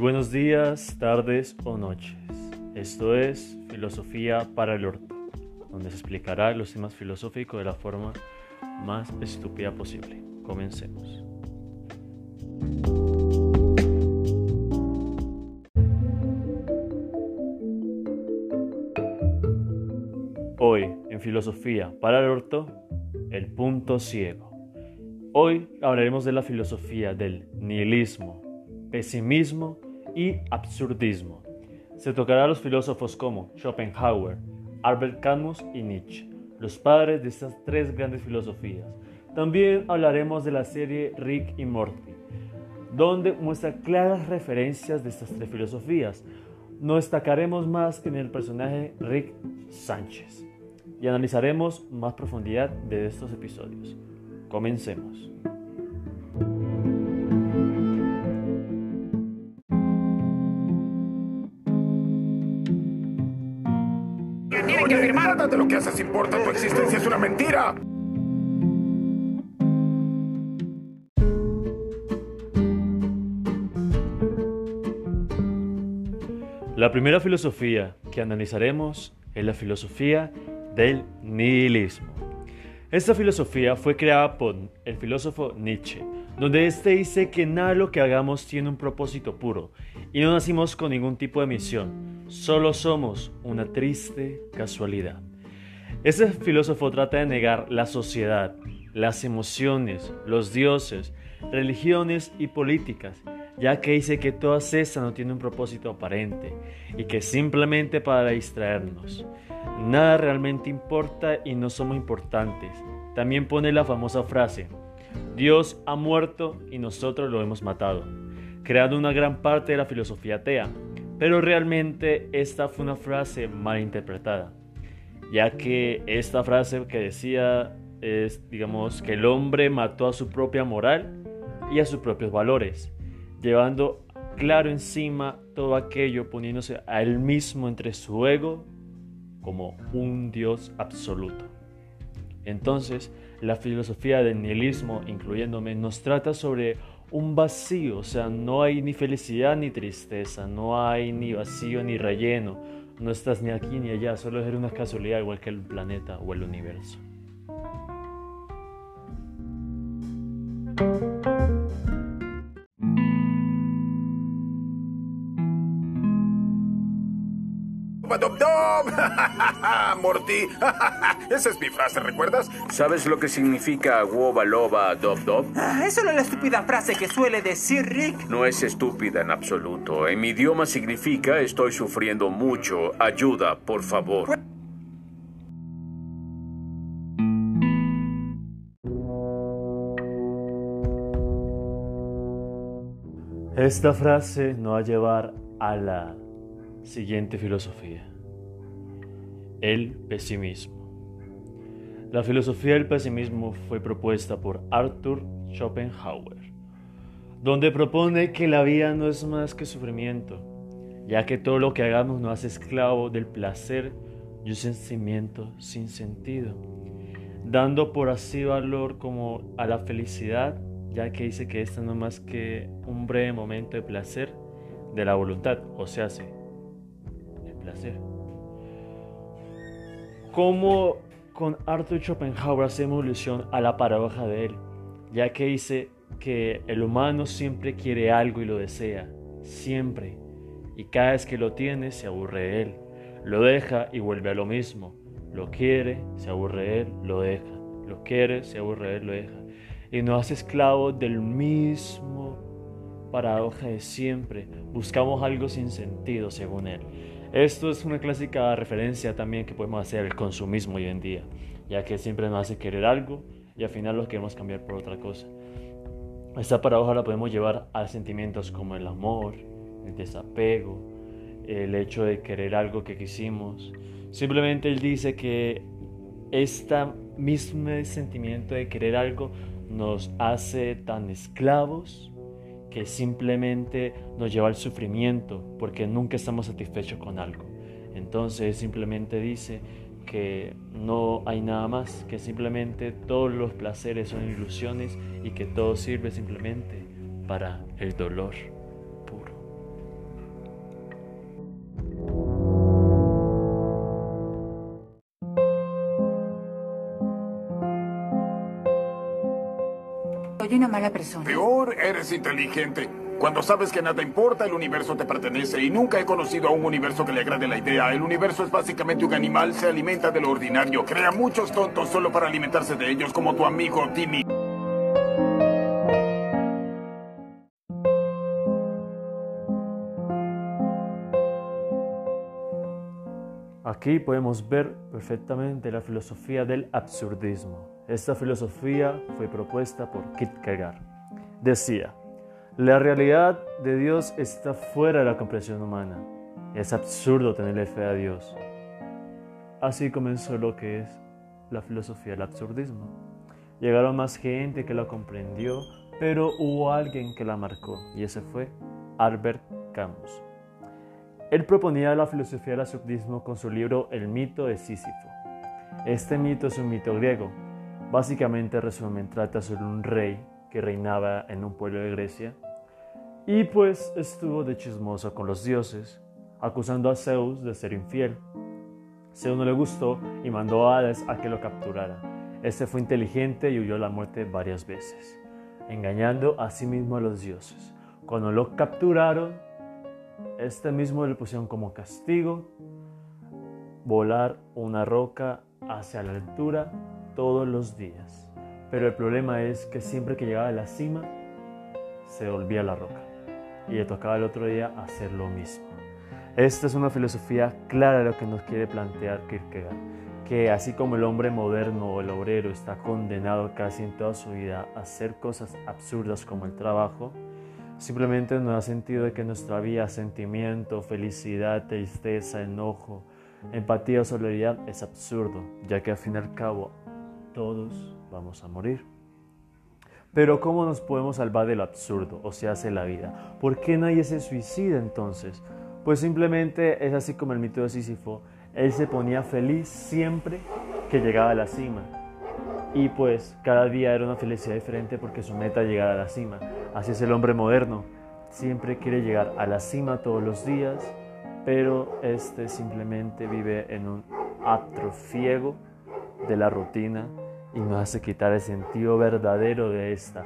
buenos días, tardes o noches. Esto es Filosofía para el Orto, donde se explicará los temas filosóficos de la forma más estúpida posible. Comencemos. Hoy, en Filosofía para el Orto, el punto ciego. Hoy hablaremos de la filosofía del nihilismo, pesimismo y absurdismo. Se tocará a los filósofos como Schopenhauer, Albert Camus y Nietzsche, los padres de estas tres grandes filosofías. También hablaremos de la serie Rick y Morty, donde muestra claras referencias de estas tres filosofías. Nos destacaremos más en el personaje Rick Sánchez y analizaremos más profundidad de estos episodios. Comencemos. De lo que haces importa. Tu existencia es una mentira. La primera filosofía que analizaremos es la filosofía del nihilismo. Esta filosofía fue creada por el filósofo Nietzsche, donde éste dice que nada de lo que hagamos tiene un propósito puro y no nacimos con ningún tipo de misión, solo somos una triste casualidad. Este filósofo trata de negar la sociedad, las emociones, los dioses, religiones y políticas, ya que dice que todas estas no tienen un propósito aparente y que simplemente para distraernos. Nada realmente importa y no somos importantes. También pone la famosa frase, Dios ha muerto y nosotros lo hemos matado, creando una gran parte de la filosofía atea. Pero realmente esta fue una frase mal interpretada, ya que esta frase que decía es, digamos, que el hombre mató a su propia moral y a sus propios valores, llevando claro encima todo aquello, poniéndose a él mismo entre su ego como un Dios absoluto. Entonces, la filosofía del nihilismo, incluyéndome, nos trata sobre un vacío, o sea, no hay ni felicidad ni tristeza, no hay ni vacío ni relleno, no estás ni aquí ni allá, solo es una casualidad igual que el planeta o el universo. Dom. Morty. Esa es mi frase, ¿recuerdas? ¿Sabes lo que significa woba loba dob dob? Ah, es solo la estúpida frase que suele decir Rick. No es estúpida en absoluto. En mi idioma significa estoy sufriendo mucho. Ayuda, por favor. Esta frase nos va a llevar a la siguiente filosofía. El pesimismo. La filosofía del pesimismo fue propuesta por Arthur Schopenhauer, donde propone que la vida no es más que sufrimiento, ya que todo lo que hagamos nos hace esclavo del placer y un sentimiento sin sentido, dando por así valor como a la felicidad, ya que dice que esta no es más que un breve momento de placer de la voluntad, o sea, sí, el placer. Como con Arthur Schopenhauer hacemos ilusión a la paradoja de él, ya que dice que el humano siempre quiere algo y lo desea, siempre, y cada vez que lo tiene se aburre de él, lo deja y vuelve a lo mismo, lo quiere, se aburre de él, lo deja, lo quiere, se aburre de él, lo deja, y nos hace esclavo del mismo paradoja de siempre, buscamos algo sin sentido según él. Esto es una clásica referencia también que podemos hacer al consumismo hoy en día, ya que siempre nos hace querer algo y al final lo queremos cambiar por otra cosa. Esta paradoja la podemos llevar a sentimientos como el amor, el desapego, el hecho de querer algo que quisimos. Simplemente él dice que este mismo sentimiento de querer algo nos hace tan esclavos que simplemente nos lleva al sufrimiento porque nunca estamos satisfechos con algo. Entonces simplemente dice que no hay nada más, que simplemente todos los placeres son ilusiones y que todo sirve simplemente para el dolor Soy una mala persona. Peor, eres inteligente. Cuando sabes que nada importa, el universo te pertenece y nunca he conocido a un universo que le agrade la idea. El universo es básicamente un animal, se alimenta de lo ordinario, crea muchos tontos solo para alimentarse de ellos, como tu amigo Timmy. Aquí podemos ver perfectamente la filosofía del absurdismo. Esta filosofía fue propuesta por Kierkegaard. Decía, la realidad de Dios está fuera de la comprensión humana. Es absurdo tenerle fe a Dios. Así comenzó lo que es la filosofía del absurdismo. Llegaron más gente que la comprendió, pero hubo alguien que la marcó, y ese fue Albert Camus. Él proponía la filosofía del absurdismo con su libro El mito de Sísifo. Este mito es un mito griego. Básicamente resumen, trata sobre un rey que reinaba en un pueblo de Grecia y pues estuvo de chismoso con los dioses, acusando a Zeus de ser infiel. Zeus no le gustó y mandó a Hades a que lo capturara. Este fue inteligente y huyó a la muerte varias veces, engañando a sí mismo a los dioses. Cuando lo capturaron, este mismo le pusieron como castigo volar una roca hacia la altura todos los días. Pero el problema es que siempre que llegaba a la cima, se volvía la roca y le tocaba el otro día hacer lo mismo. Esta es una filosofía clara de lo que nos quiere plantear Kierkegaard, que así como el hombre moderno o el obrero está condenado casi en toda su vida a hacer cosas absurdas como el trabajo, simplemente no da sentido de que nuestra vida, sentimiento, felicidad, tristeza, enojo, empatía o solidaridad es absurdo, ya que al fin y al cabo todos vamos a morir. Pero ¿cómo nos podemos salvar del absurdo o se hace la vida? ¿Por qué nadie se suicida entonces? Pues simplemente es así como el mito de Sísifo. Él se ponía feliz siempre que llegaba a la cima. Y pues cada día era una felicidad diferente porque su meta llegaba a la cima. Así es el hombre moderno. Siempre quiere llegar a la cima todos los días, pero este simplemente vive en un atrofiego de la rutina y nos hace quitar el sentido verdadero de esta.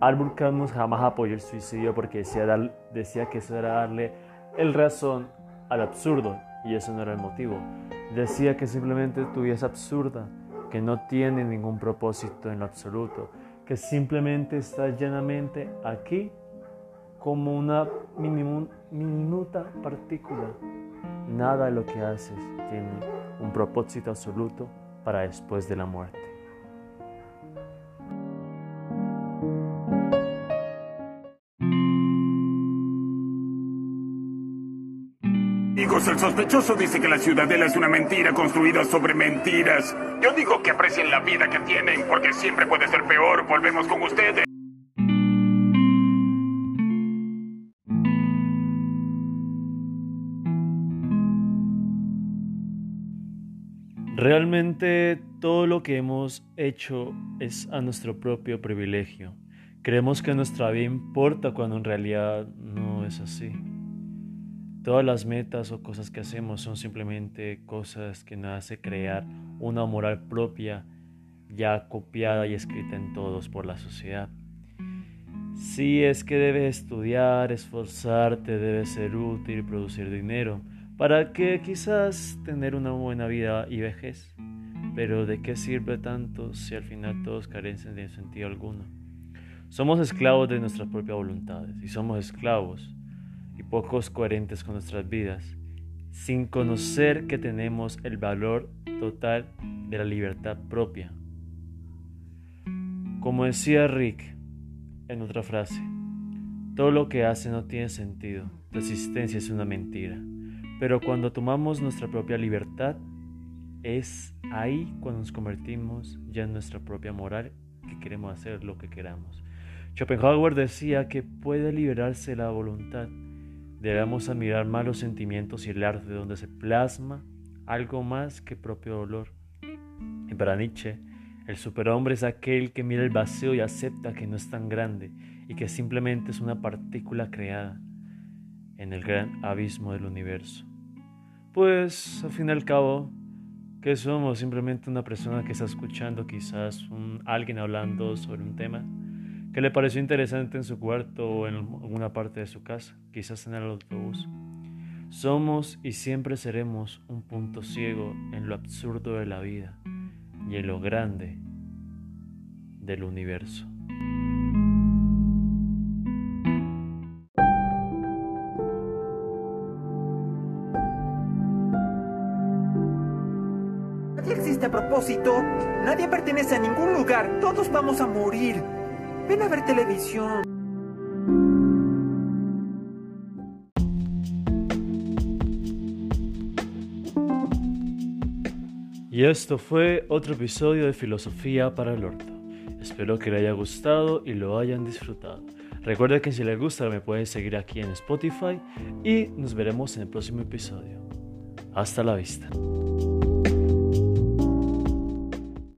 Albert Camus jamás apoyó el suicidio porque decía, decía que eso era darle el razón al absurdo y eso no era el motivo. Decía que simplemente tu vida es absurda, que no tiene ningún propósito en lo absoluto, que simplemente estás llanamente aquí como una minuta partícula. Nada de lo que haces tiene un propósito absoluto para después de la muerte. el sospechoso dice que la ciudadela es una mentira construida sobre mentiras. Yo digo que aprecien la vida que tienen, porque siempre puede ser peor. Volvemos con ustedes. Realmente todo lo que hemos hecho es a nuestro propio privilegio. Creemos que nuestra vida importa cuando en realidad no es así. Todas las metas o cosas que hacemos son simplemente cosas que nos hace crear una moral propia ya copiada y escrita en todos por la sociedad. Si es que debes estudiar, esforzarte, debes ser útil, producir dinero, para que quizás tener una buena vida y vejez. Pero ¿de qué sirve tanto si al final todos carecen de sentido alguno? Somos esclavos de nuestras propias voluntades y somos esclavos y pocos coherentes con nuestras vidas, sin conocer que tenemos el valor total de la libertad propia. Como decía Rick en otra frase, todo lo que hace no tiene sentido, la existencia es una mentira, pero cuando tomamos nuestra propia libertad, es ahí cuando nos convertimos ya en nuestra propia moral que queremos hacer lo que queramos. Schopenhauer decía que puede liberarse la voluntad, Debemos admirar más los sentimientos y el arte donde se plasma algo más que propio dolor. Y para Nietzsche, el superhombre es aquel que mira el vacío y acepta que no es tan grande y que simplemente es una partícula creada en el gran abismo del universo. Pues, al fin y al cabo, ¿qué somos? Simplemente una persona que está escuchando quizás alguien hablando sobre un tema. que le pareció interesante en su cuarto o en alguna parte de su casa, quizás en el autobús. Somos y siempre seremos un punto ciego en lo absurdo de la vida y en lo grande del universo. A propósito. Nadie pertenece a ningún lugar. Todos vamos a morir. Ven a ver televisión. Y esto fue otro episodio de Filosofía para el Orto. Espero que le haya gustado y lo hayan disfrutado. Recuerda que si les gusta me pueden seguir aquí en Spotify y nos veremos en el próximo episodio. Hasta la vista.